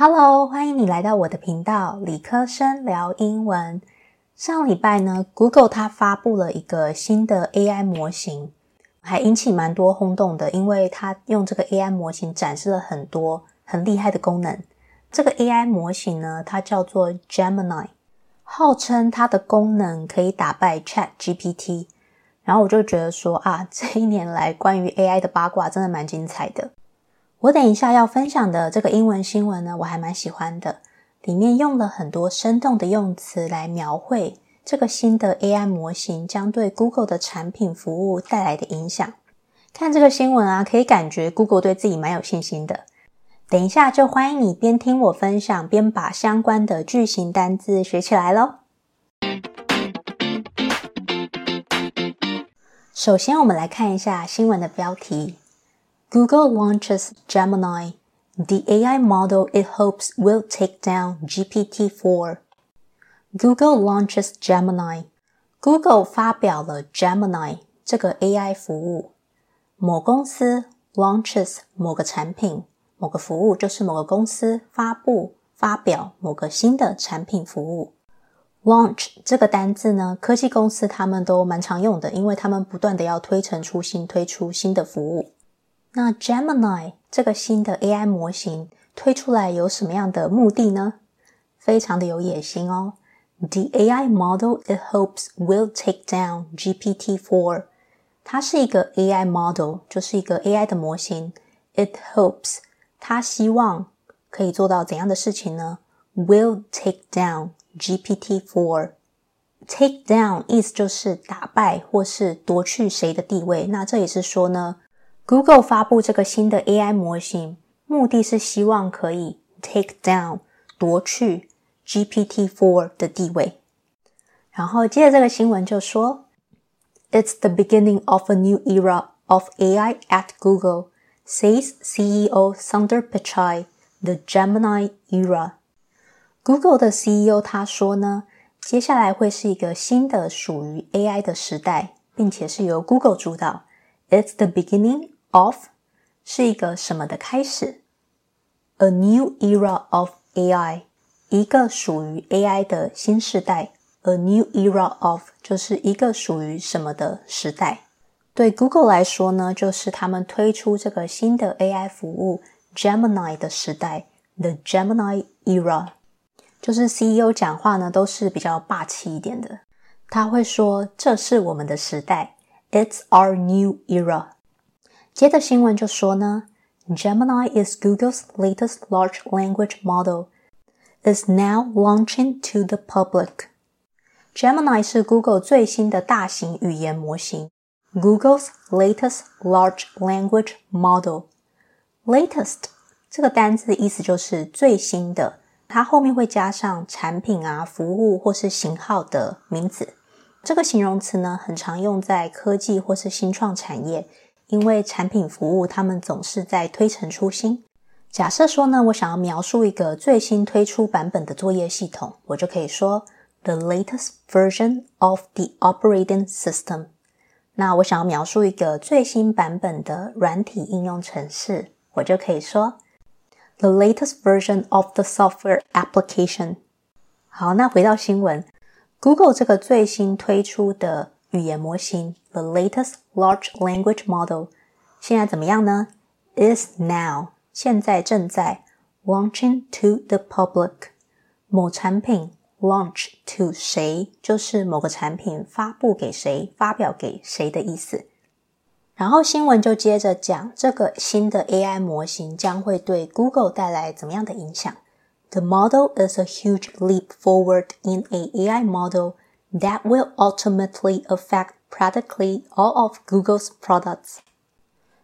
Hello，欢迎你来到我的频道，理科生聊英文。上礼拜呢，Google 它发布了一个新的 AI 模型，还引起蛮多轰动的，因为它用这个 AI 模型展示了很多很厉害的功能。这个 AI 模型呢，它叫做 Gemini，号称它的功能可以打败 ChatGPT。然后我就觉得说啊，这一年来关于 AI 的八卦真的蛮精彩的。我等一下要分享的这个英文新闻呢，我还蛮喜欢的，里面用了很多生动的用词来描绘这个新的 AI 模型将对 Google 的产品服务带来的影响。看这个新闻啊，可以感觉 Google 对自己蛮有信心的。等一下就欢迎你边听我分享，边把相关的句型单字学起来喽。首先，我们来看一下新闻的标题。Google launches Gemini, the AI model it hopes will take down GPT-4. Google launches Gemini. Google 发表了 Gemini 这个 AI 服务。某公司 launches 某个产品、某个服务，就是某个公司发布、发表某个新的产品服务。Launch 这个单字呢，科技公司他们都蛮常用的，因为他们不断的要推陈出新，推出新的服务。那 Gemini 这个新的 AI 模型推出来有什么样的目的呢？非常的有野心哦。The AI model it hopes will take down GPT-4。它是一个 AI model，就是一个 AI 的模型。It hopes，它希望可以做到怎样的事情呢？Will take down GPT-4。Take down 意思就是打败或是夺去谁的地位。那这也是说呢。Google 发布这个新的 AI 模型，目的是希望可以 take down 夺去 GPT-4 的地位。然后接着这个新闻就说，It's the beginning of a new era of AI at Google, says CEO Sundar Pichai. The Gemini era. Google 的 CEO 他说呢，接下来会是一个新的属于 AI 的时代，并且是由 Google 主导。It's the beginning. Of 是一个什么的开始？A new era of AI，一个属于 AI 的新时代。A new era of 就是一个属于什么的时代。对 Google 来说呢，就是他们推出这个新的 AI 服务 Gemini 的时代。The Gemini era，就是 CEO 讲话呢都是比较霸气一点的，他会说：“这是我们的时代。”It's our new era。接着新闻就说呢，Gemini is Google's latest large language model, is now launching to the public. Gemini 是 Google 最新的大型语言模型，Google's latest large language model. Latest 这个单字的意思就是最新的，它后面会加上产品啊、服务或是型号的名字。这个形容词呢，很常用在科技或是新创产业。因为产品服务，他们总是在推陈出新。假设说呢，我想要描述一个最新推出版本的作业系统，我就可以说 the latest version of the operating system。那我想要描述一个最新版本的软体应用程式，我就可以说 the latest version of the software application。好，那回到新闻，Google 这个最新推出的语言模型。The latest large language model 现在怎么样呢？Is now 现在正在 launching to the public 某产品 launch to 谁就是某个产品发布给谁、发表给谁的意思。然后新闻就接着讲这个新的 AI 模型将会对 Google 带来怎么样的影响？The model is a huge leap forward in a AI model that will ultimately affect Practically all of Google's products。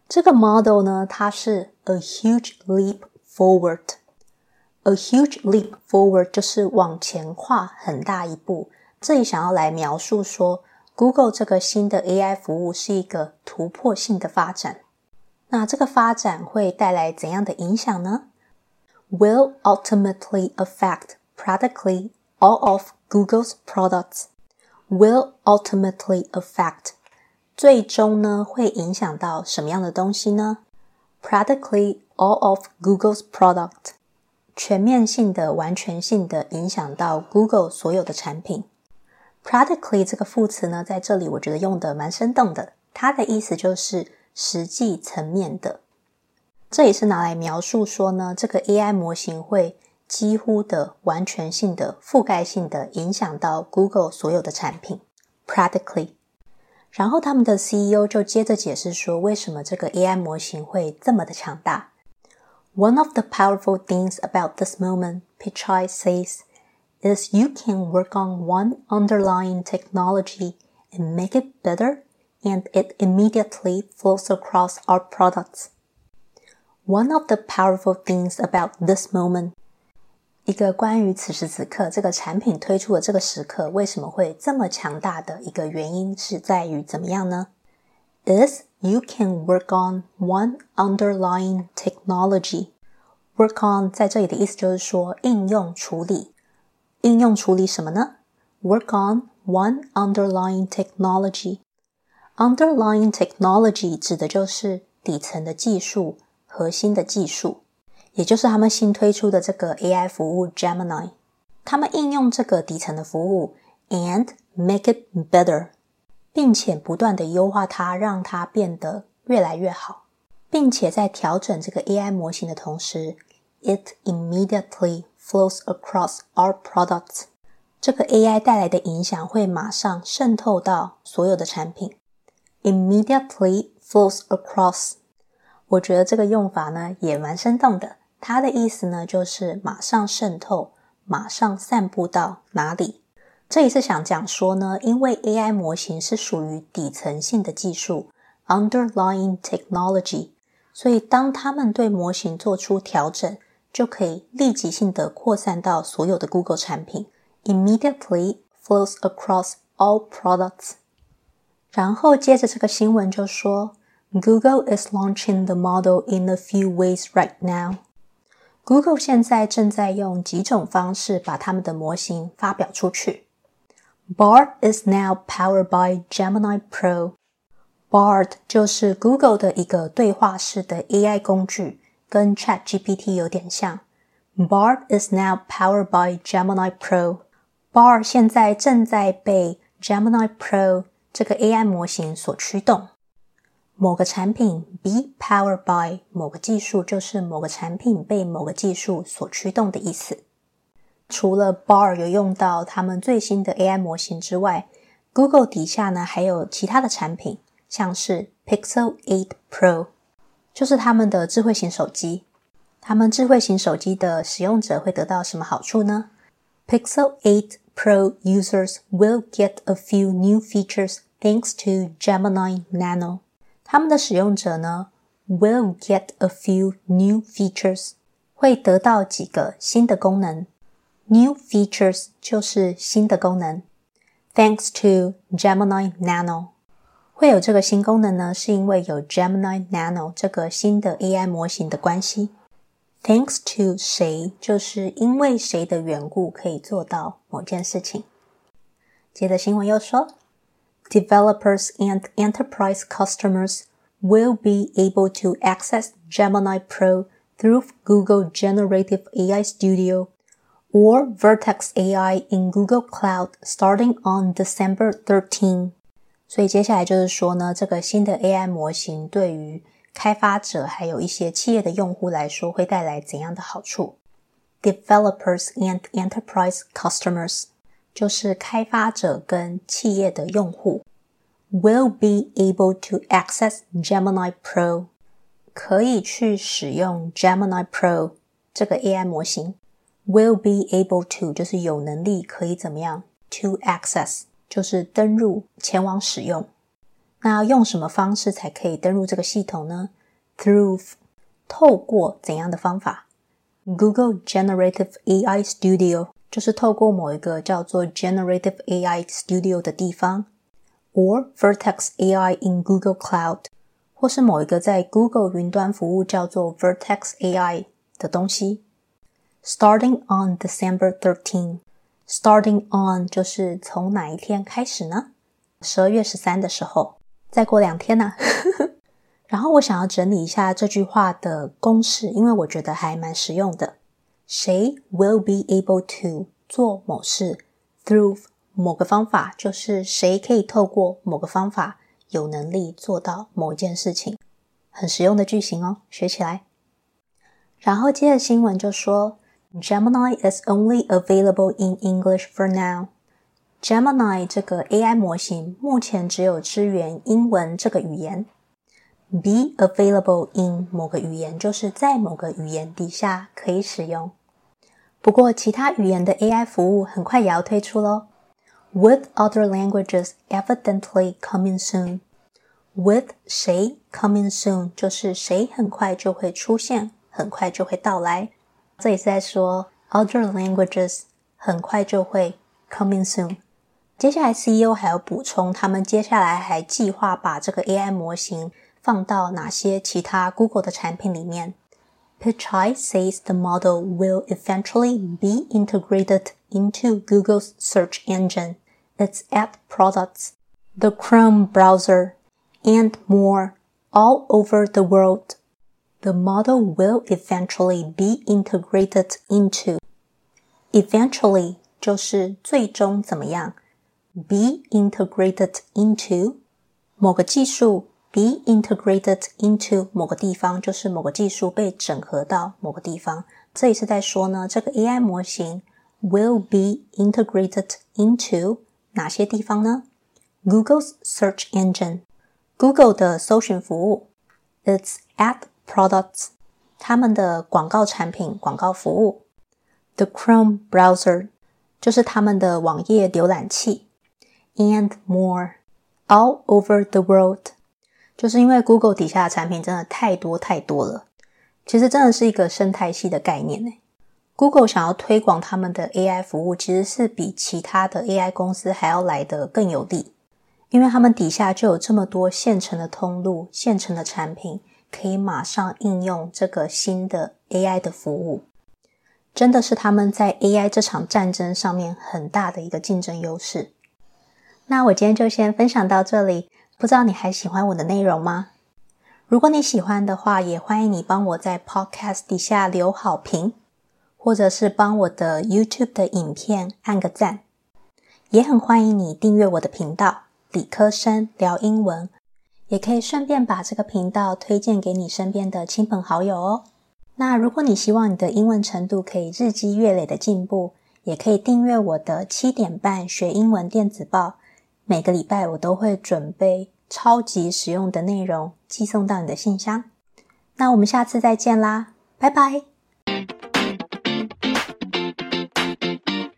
这个 model 呢，它是 a huge leap forward。a huge leap forward 就是往前跨很大一步。这里想要来描述说，Google 这个新的 AI 服务是一个突破性的发展。那这个发展会带来怎样的影响呢？Will ultimately affect practically all of Google's products。 Will ultimately affect，最终呢会影响到什么样的东西呢？Practically all of Google's product，全面性的、完全性的影响到 Google 所有的产品。Practically 这个副词呢，在这里我觉得用的蛮生动的，它的意思就是实际层面的。这也是拿来描述说呢，这个 AI 模型会几乎的、完全性的、覆盖性的影响到 Google 所有的产品。Practically，然后他们的 CEO 就接着解释说，为什么这个 AI 模型会这么的强大。One of the powerful things about this moment, Pichai says. is you can work on one underlying technology and make it better, and it immediately flows across our products. One of the powerful things about this moment， 一个关于此时此刻这个产品推出的这个时刻为什么会这么强大的一个原因是在于怎么样呢？Is you can work on one underlying technology. Work on 在这里的意思就是说应用处理。应用处理什么呢？Work on one underlying technology. Underlying technology 指的就是底层的技术、核心的技术，也就是他们新推出的这个 AI 服务 Gemini。他们应用这个底层的服务，and make it better，并且不断地优化它，让它变得越来越好，并且在调整这个 AI 模型的同时，it immediately Flows across our products，这个 AI 带来的影响会马上渗透到所有的产品。Immediately flows across，我觉得这个用法呢也蛮生动的。它的意思呢就是马上渗透，马上散布到哪里。这也是想讲说呢，因为 AI 模型是属于底层性的技术 （underlying technology），所以当他们对模型做出调整。就可以立即性的扩散到所有的 Google 产品，immediately flows across all products。然后接着这个新闻就说，Google is launching the model in a few ways right now。Google 现在正在用几种方式把他们的模型发表出去。Bard is now powered by Gemini Pro。Bard 就是 Google 的一个对话式的 AI 工具。跟 ChatGPT 有点像。Bard is now powered by Gemini Pro。Bard 现在正在被 Gemini Pro 这个 AI 模型所驱动。某个产品 be powered by 某个技术，就是某个产品被某个技术所驱动的意思。除了 Bar 有用到他们最新的 AI 模型之外，Google 底下呢还有其他的产品，像是 Pixel 8 Pro。就是他们的智慧型手机，他们智慧型手机的使用者会得到什么好处呢？Pixel 8 Pro users will get a few new features thanks to Gemini Nano。他们的使用者呢，will get a few new features，会得到几个新的功能。New features 就是新的功能，thanks to Gemini Nano。会有这个新功能呢，是因为有 Gemini Nano 这个新的 AI 模型的关系。Thanks to 谁，就是因为谁的缘故可以做到某件事情。接着新闻又说 ，Developers and enterprise customers will be able to access Gemini Pro through Google Generative AI Studio or Vertex AI in Google Cloud starting on December 13. 所以接下来就是说呢，这个新的 AI 模型对于开发者还有一些企业的用户来说会带来怎样的好处？Developers and enterprise customers 就是开发者跟企业的用户 will be able to access Gemini Pro 可以去使用 Gemini Pro 这个 AI 模型 will be able to 就是有能力可以怎么样 to access。就是登入前往使用，那用什么方式才可以登入这个系统呢？Through 透过怎样的方法？Google Generative AI Studio 就是透过某一个叫做 Generative AI Studio 的地方，or Vertex AI in Google Cloud，或是某一个在 Google 云端服务叫做 Vertex AI 的东西。Starting on December 13. Starting on 就是从哪一天开始呢？十二月十三的时候，再过两天呢、啊。然后我想要整理一下这句话的公式，因为我觉得还蛮实用的。谁 will be able to 做某事 through 某个方法，就是谁可以透过某个方法有能力做到某件事情，很实用的句型哦，学起来。然后接着新闻就说，Gemini is only available in English for now。Gemini 这个 AI 模型目前只有支援英文这个语言。Be available in 某个语言，就是在某个语言底下可以使用。不过，其他语言的 AI 服务很快也要推出喽。With other languages evidently coming soon。With 谁 coming soon，就是谁很快就会出现，很快就会到来。这里是在说 other languages 很快就会 coming soon。接下来 CEO 还要补充，他们接下来还计划把这个 AI 模型放到哪些其他 Google 的产品里面。Pichai says the model will eventually be integrated into Google's search engine, its app products, the Chrome browser, and more all over the world. The model will eventually be integrated into. Eventually 就是最终怎么样。be integrated into 某个技术 ，be integrated into 某个地方，就是某个技术被整合到某个地方。这里是在说呢，这个 AI 模型 will be integrated into 哪些地方呢？Google's search engine，Google 的搜寻服务，its app products，他们的广告产品、广告服务，the Chrome browser，就是他们的网页浏览器。And more, all over the world， 就是因为 Google 底下的产品真的太多太多了。其实真的是一个生态系的概念呢。Google 想要推广他们的 AI 服务，其实是比其他的 AI 公司还要来得更有利，因为他们底下就有这么多现成的通路、现成的产品，可以马上应用这个新的 AI 的服务，真的是他们在 AI 这场战争上面很大的一个竞争优势。那我今天就先分享到这里，不知道你还喜欢我的内容吗？如果你喜欢的话，也欢迎你帮我在 Podcast 底下留好评，或者是帮我的 YouTube 的影片按个赞。也很欢迎你订阅我的频道“理科生聊英文”，也可以顺便把这个频道推荐给你身边的亲朋好友哦。那如果你希望你的英文程度可以日积月累的进步，也可以订阅我的七点半学英文电子报。每个礼拜我都会准备超级实用的内容寄送到你的信箱。那我们下次再见啦，拜拜。